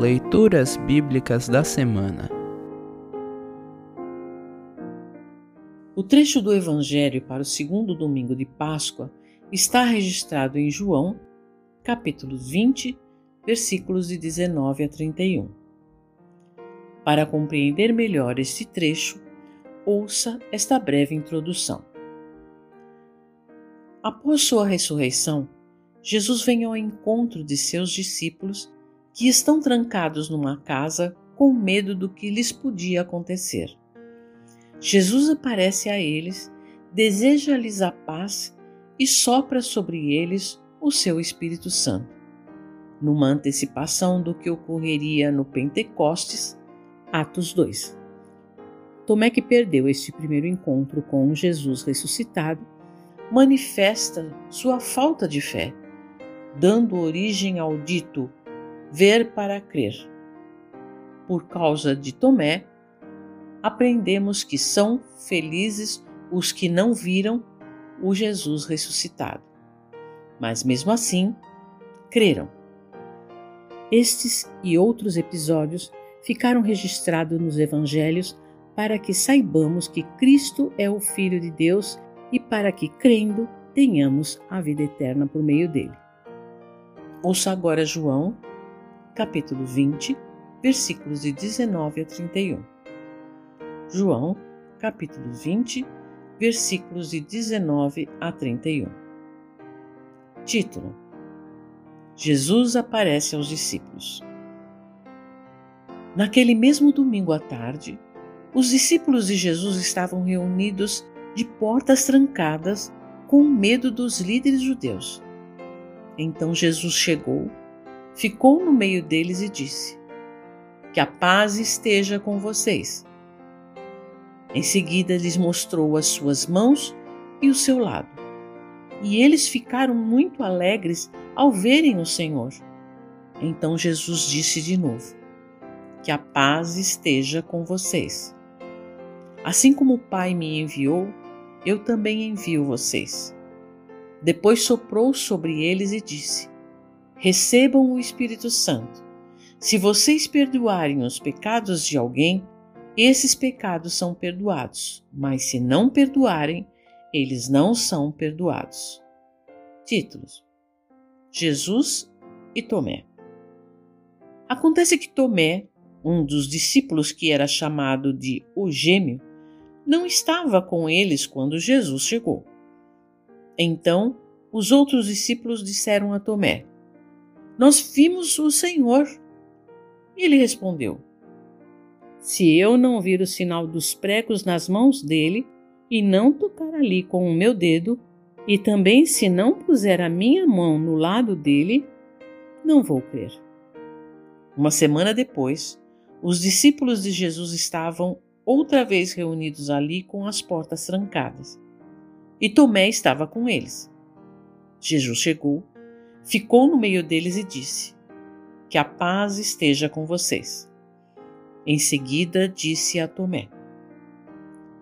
Leituras Bíblicas da Semana O trecho do Evangelho para o segundo domingo de Páscoa está registrado em João, capítulo 20, versículos de 19 a 31. Para compreender melhor este trecho, ouça esta breve introdução. Após sua ressurreição, Jesus vem ao encontro de seus discípulos que estão trancados numa casa com medo do que lhes podia acontecer. Jesus aparece a eles, deseja-lhes a paz e sopra sobre eles o seu Espírito Santo. Numa antecipação do que ocorreria no Pentecostes, Atos 2. Tomé, que perdeu este primeiro encontro com Jesus ressuscitado, manifesta sua falta de fé, dando origem ao dito ver para crer. Por causa de Tomé, aprendemos que são felizes os que não viram o Jesus ressuscitado, mas mesmo assim creram. Estes e outros episódios ficaram registrados nos evangelhos para que saibamos que Cristo é o Filho de Deus e para que, crendo, tenhamos a vida eterna por meio dele. Ouça agora João, capítulo 20, versículos de 19 a 31. João, capítulo 20, versículos de 19 a 31. Título: Jesus aparece aos discípulos. Naquele mesmo domingo à tarde, os discípulos de Jesus estavam reunidos de portas trancadas com medo dos líderes judeus. Então Jesus chegou, ficou no meio deles e disse: Que a paz esteja com vocês. Em seguida, lhes mostrou as suas mãos e o seu lado. E eles ficaram muito alegres ao verem o Senhor. Então Jesus disse de novo: Que a paz esteja com vocês. Assim como o Pai me enviou, eu também envio vocês. Depois soprou sobre eles e disse: Recebam o Espírito Santo. Se vocês perdoarem os pecados de alguém, esses pecados são perdoados, mas se não perdoarem, eles não são perdoados. Títulos: Jesus e Tomé. Acontece que Tomé, um dos discípulos que era chamado de o Gêmeo, não estava com eles quando Jesus chegou. Então os outros discípulos disseram a Tomé: Nós vimos o Senhor. Ele respondeu: se eu não vir o sinal dos pregos nas mãos dele e não tocar ali com o meu dedo, e também se não puser a minha mão no lado dele, não vou crer. Uma semana depois, os discípulos de Jesus estavam outra vez reunidos ali com as portas trancadas. E Tomé estava com eles. Jesus chegou, ficou no meio deles e disse: Que a paz esteja com vocês. Em seguida disse a Tomé: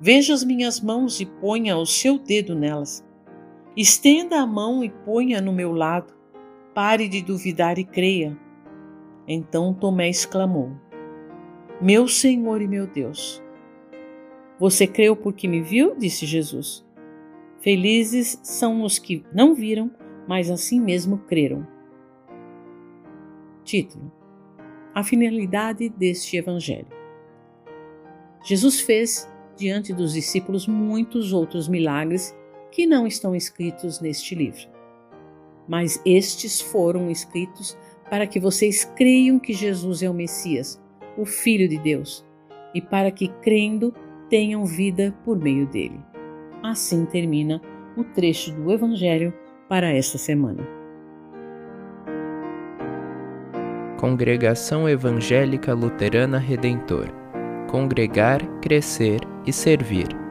Veja as minhas mãos e ponha o seu dedo nelas. Estenda a mão e ponha no meu lado. Pare de duvidar e creia. Então Tomé exclamou: Meu Senhor e meu Deus. Você creu porque me viu? disse Jesus. Felizes são os que não viram, mas assim mesmo creram. Título: a finalidade deste Evangelho. Jesus fez diante dos discípulos muitos outros milagres que não estão escritos neste livro. Mas estes foram escritos para que vocês creiam que Jesus é o Messias, o Filho de Deus, e para que, crendo, tenham vida por meio dele. Assim termina o trecho do Evangelho para esta semana. Congregação Evangélica Luterana Redentor Congregar, Crescer e Servir.